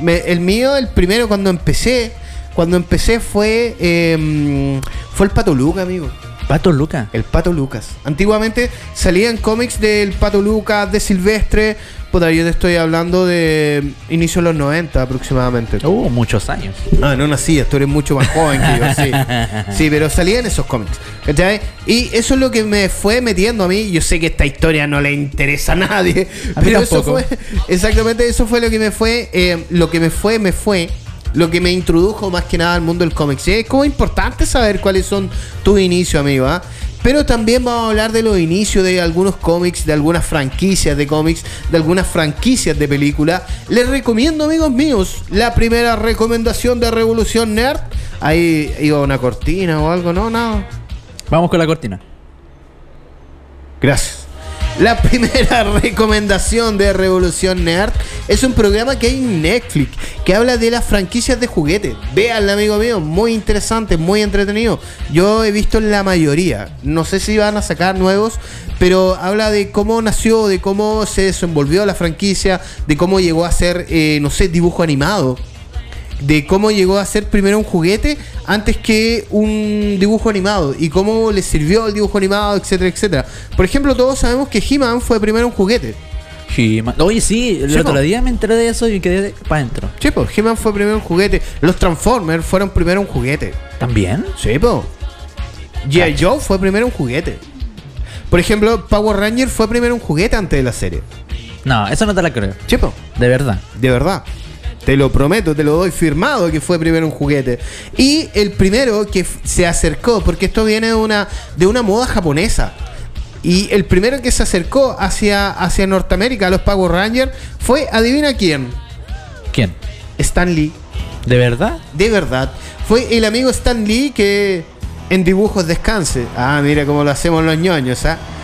Me- el mío, el primero cuando empecé, cuando empecé fue eh, fue el Pato Luca, amigo. Pato Luca. El Pato Lucas. Antiguamente salían cómics del Pato Lucas, de Silvestre. Puta, yo te estoy hablando de inicio de los 90 aproximadamente. Uh, muchos años. Ah, no nacías, tú eres mucho más joven que yo, sí. Sí, pero salían esos cómics. ¿Cachai? Y eso es lo que me fue metiendo a mí. Yo sé que esta historia no le interesa a nadie. A pero eso fue. Exactamente, eso fue lo que me fue. eh, lo que me fue, me fue. Lo que me introdujo más que nada al mundo del cómic. Sí, es como importante saber cuáles son tus inicios, amigo. ¿ah? Pero también vamos a hablar de los inicios de algunos cómics, de algunas franquicias de cómics, de algunas franquicias de película. Les recomiendo, amigos míos, la primera recomendación de Revolución Nerd. Ahí iba una cortina o algo, no, nada. Vamos con la cortina. Gracias. La primera recomendación de Revolución Nerd es un programa que hay en Netflix que habla de las franquicias de juguetes. Véanla, amigo mío, muy interesante, muy entretenido. Yo he visto la mayoría. No sé si van a sacar nuevos, pero habla de cómo nació, de cómo se desenvolvió la franquicia, de cómo llegó a ser, eh, no sé, dibujo animado de cómo llegó a ser primero un juguete antes que un dibujo animado y cómo le sirvió el dibujo animado, etcétera, etcétera. Por ejemplo, todos sabemos que He-Man fue primero un juguete. He-Man. Oye, sí, el Sí, otro día me enteré de eso y quedé para adentro. Sí, pues, He-Man fue primero un juguete. Los Transformers fueron primero un juguete. ¿También? Sí, pues. G.I. Joe fue primero un juguete. Por ejemplo, Power Ranger fue primero un juguete antes de la serie. No, eso no te la creo. Pues. De verdad. De verdad. Te lo prometo, te lo doy firmado que fue primero un juguete. Y el primero que se acercó, porque esto viene de una, de una moda japonesa. Y el primero que se acercó hacia, hacia Norteamérica a los Power Rangers fue, adivina quién, ¿Quién? Stan Lee. ¿De verdad? De verdad. Fue el amigo Stan Lee que en dibujos descanse. Ah, mira cómo lo hacemos los ñoños, ¿ah? eh,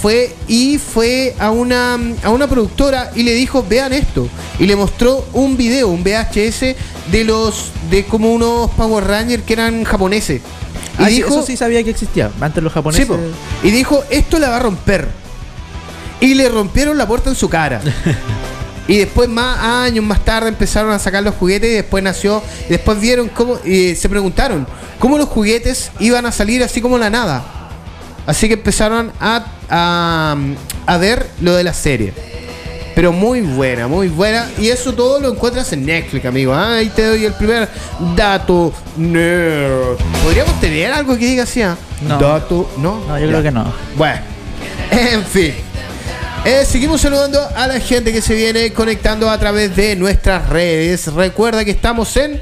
fue y fue a una, a una productora y le dijo, vean esto. Y le mostró un video, un VHS de los de como unos Power Rangers que eran japoneses. Y Ah, dijo, eso sí sabía que existía. Antes los japoneses. po. y dijo, esto la va a romper. Y le rompieron la puerta en su cara. y después, más años más tarde, empezaron a sacar los juguetes y después nació. Y después vieron cómo. Y se preguntaron cómo los juguetes iban a salir así como la nada. Así que empezaron a, a, a ver lo de la serie. Pero muy buena, muy buena. Y eso todo lo encuentras en Netflix, amigo. Ah, Ahí te doy el primer dato nerd. ¿Podríamos tener algo que diga así? ah? No. Dato, ¿no? No, yo Ya. creo que no. Bueno, en fin. Eh, seguimos saludando a la gente que se viene conectando a través de nuestras redes. Recuerda que estamos en.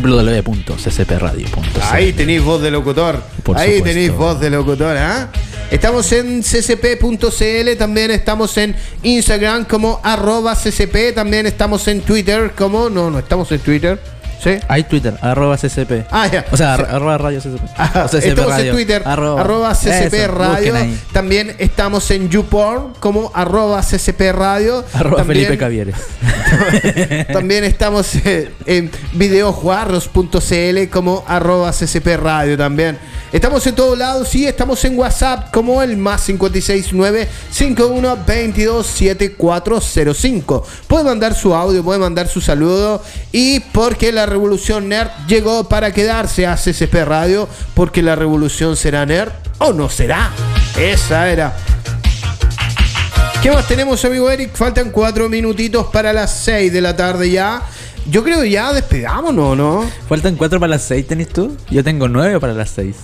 www.ccpradio.cl Ahí tenéis voz de locutor. Por Ahí supuesto. tenéis voz de locutor, ¿ah? Estamos en ccp.cl, también estamos en Instagram como arroba ccp, también estamos en Twitter como... No, no estamos en Twitter. ¿Sí? Hay Twitter, arroba CCP. Ah, ya. O sea, Sí. ar- arroba radio CCP. O CCP estamos en. Twitter, arroba, CCP Eso, Radio. También estamos en YouPorn como arroba CCP Radio. Arroba También- Felipe Cavieres. También estamos eh, en videojuarros.cl como arroba ccp radio también. Estamos en todos lados, sí, estamos en WhatsApp como el más 569 51 22 7405. Puede mandar su audio, puede mandar su saludo y porque la revolución nerd llegó para quedarse a CCP Radio, porque la revolución será nerd o no será. Esa era. ¿Qué más tenemos, amigo Eric? Faltan cuatro minutitos para las 6 de la tarde ya. Yo creo que ya despegámonos, ¿no? Faltan cuatro para las seis, ¿tenés tú? Yo tengo nueve para las seis.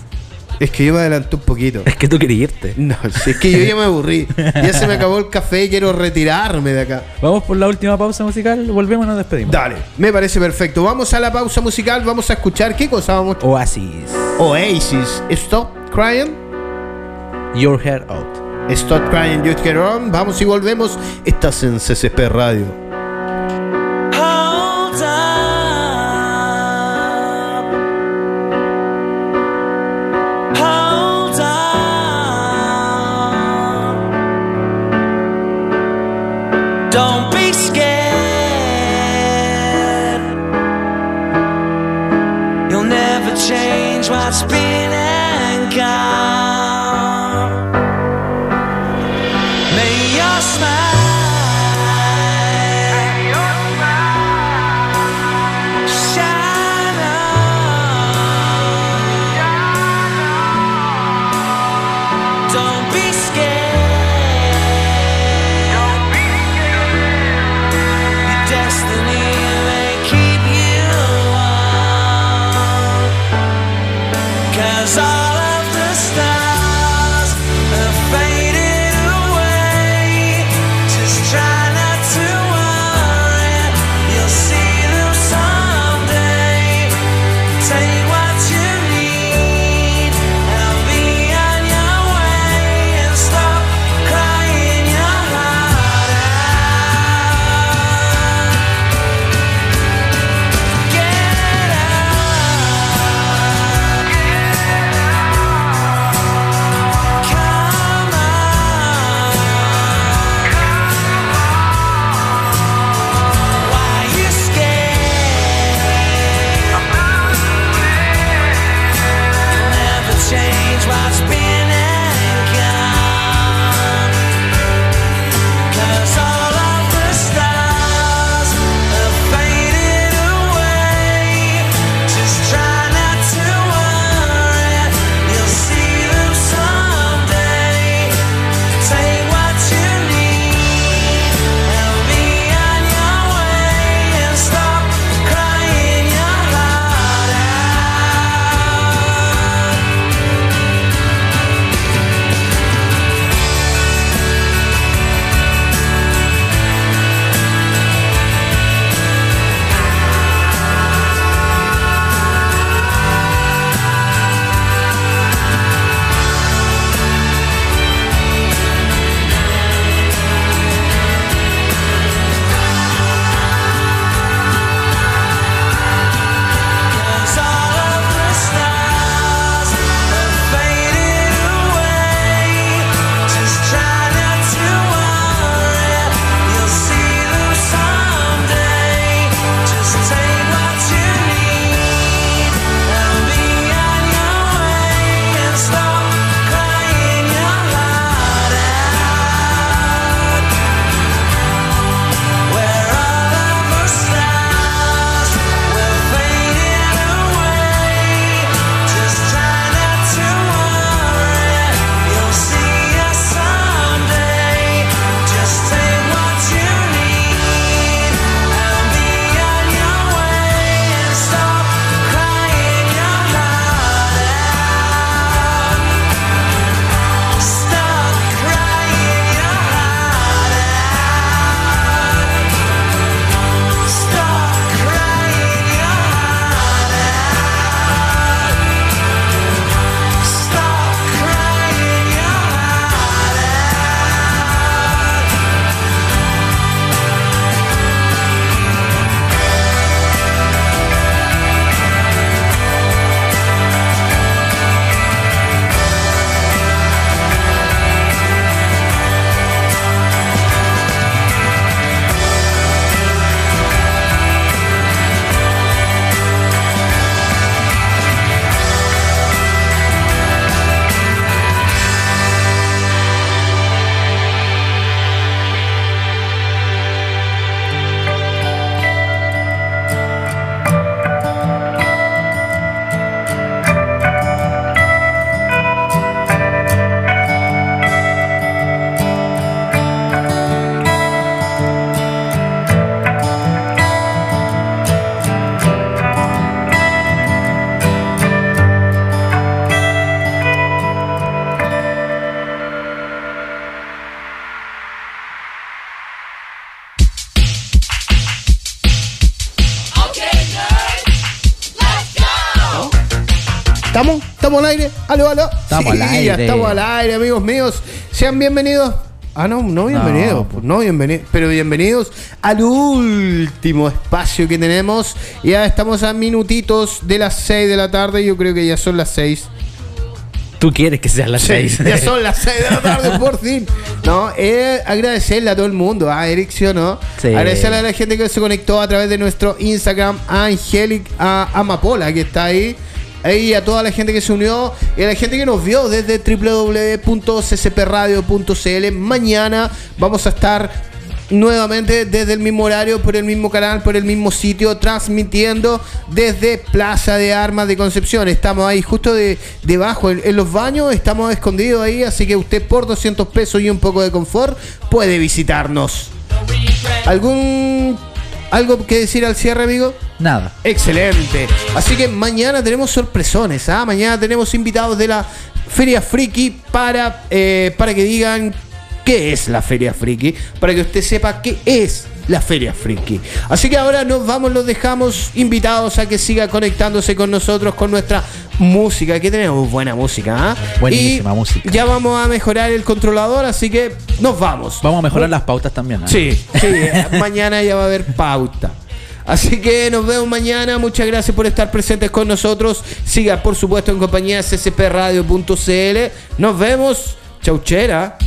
Es que yo me adelanté un poquito. Es que tú querías irte. No, es que yo ya me aburrí. Ya se me acabó el café y quiero retirarme de acá. Vamos por la última pausa musical, volvemos y nos despedimos. Dale, me parece perfecto. Vamos a la pausa musical, vamos a escuchar qué cosa vamos Oasis. Oasis, Stop Crying. Your Hair Out. Stop Crying, You Get On. Vamos y volvemos. Estás en CCP Radio. ¿Estamos? ¿Estamos al aire? ¿Aló, aló? Estamos al ya aire. estamos al aire, amigos míos. Sean bienvenidos. Ah, no, no bienvenidos. No. No, bienvenidos. Pero bienvenidos al último espacio que tenemos. Ya estamos a minutitos de las 6 de la tarde. Yo creo que ya son las 6. Tú quieres que sean las Sí, seis. ya son las 6 de la tarde, por fin. No, eh, agradecerle a todo el mundo, a Eric, ¿sí o no? Sí. Agradecerle a la gente que se conectó a través de nuestro Instagram, a Angelic, a Amapola, que está ahí. Y a toda la gente que se unió y a la gente que nos vio desde www.ccpradio.cl. Mañana vamos a estar nuevamente desde el mismo horario, por el mismo canal, por el mismo sitio, transmitiendo desde Plaza de Armas de Concepción. Estamos ahí justo de, debajo, en, en los baños, estamos escondidos ahí, así que usted por 200 pesos y un poco de confort puede visitarnos. ¿Algún algo que decir al cierre, amigo? Nada. Excelente. Así que mañana tenemos sorpresones. ¿ah? Mañana tenemos invitados de la Feria Friki para, eh, para que digan qué es la Feria Friki. Para que usted sepa qué es la Feria Friki. Así que ahora nos vamos, los dejamos invitados a que siga conectándose con nosotros con nuestra música. Que tenemos buena música. ¿ah? Buenísima Y música. Ya vamos a mejorar el controlador, así que nos vamos. Vamos a mejorar las pautas también. ¿eh? Sí, sí, eh, mañana ya va a haber pauta. Así que nos vemos mañana. Muchas gracias por estar presentes con nosotros. Siga, por supuesto, en compañía ccpradio.cl. Nos vemos. Chauchera.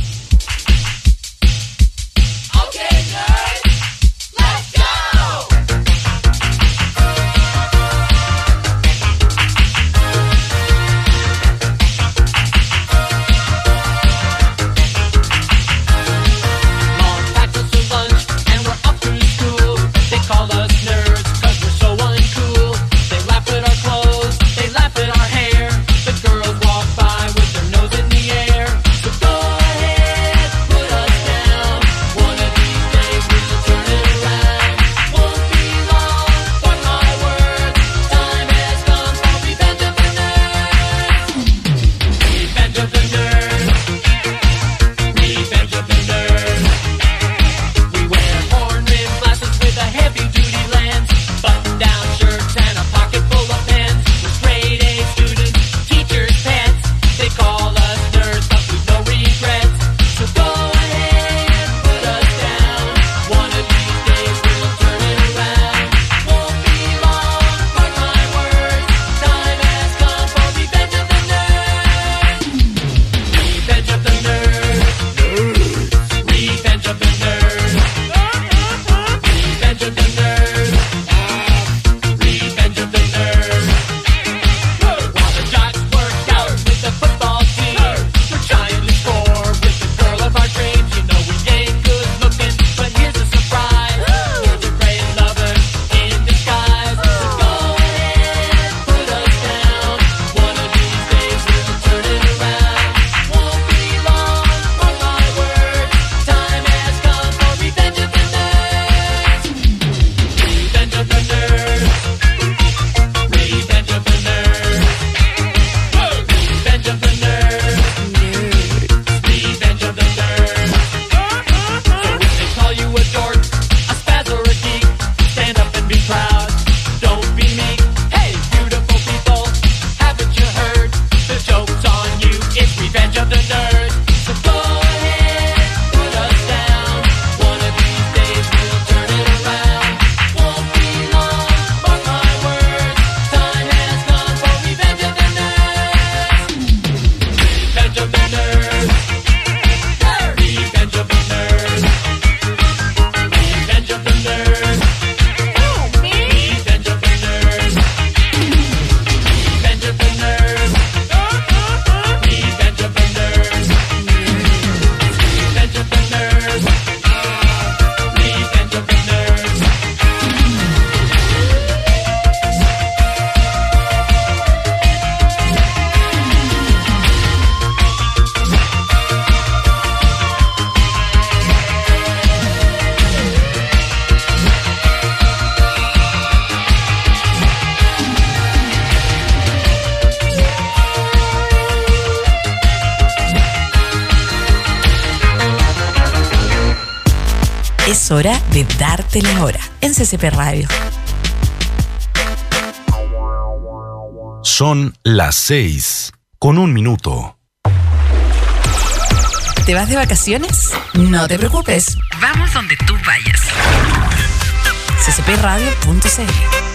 CCP Radio. Son las 6 con un minuto. ¿Te vas de vacaciones? No te preocupes. Vamos donde tú vayas. ccpradio.cl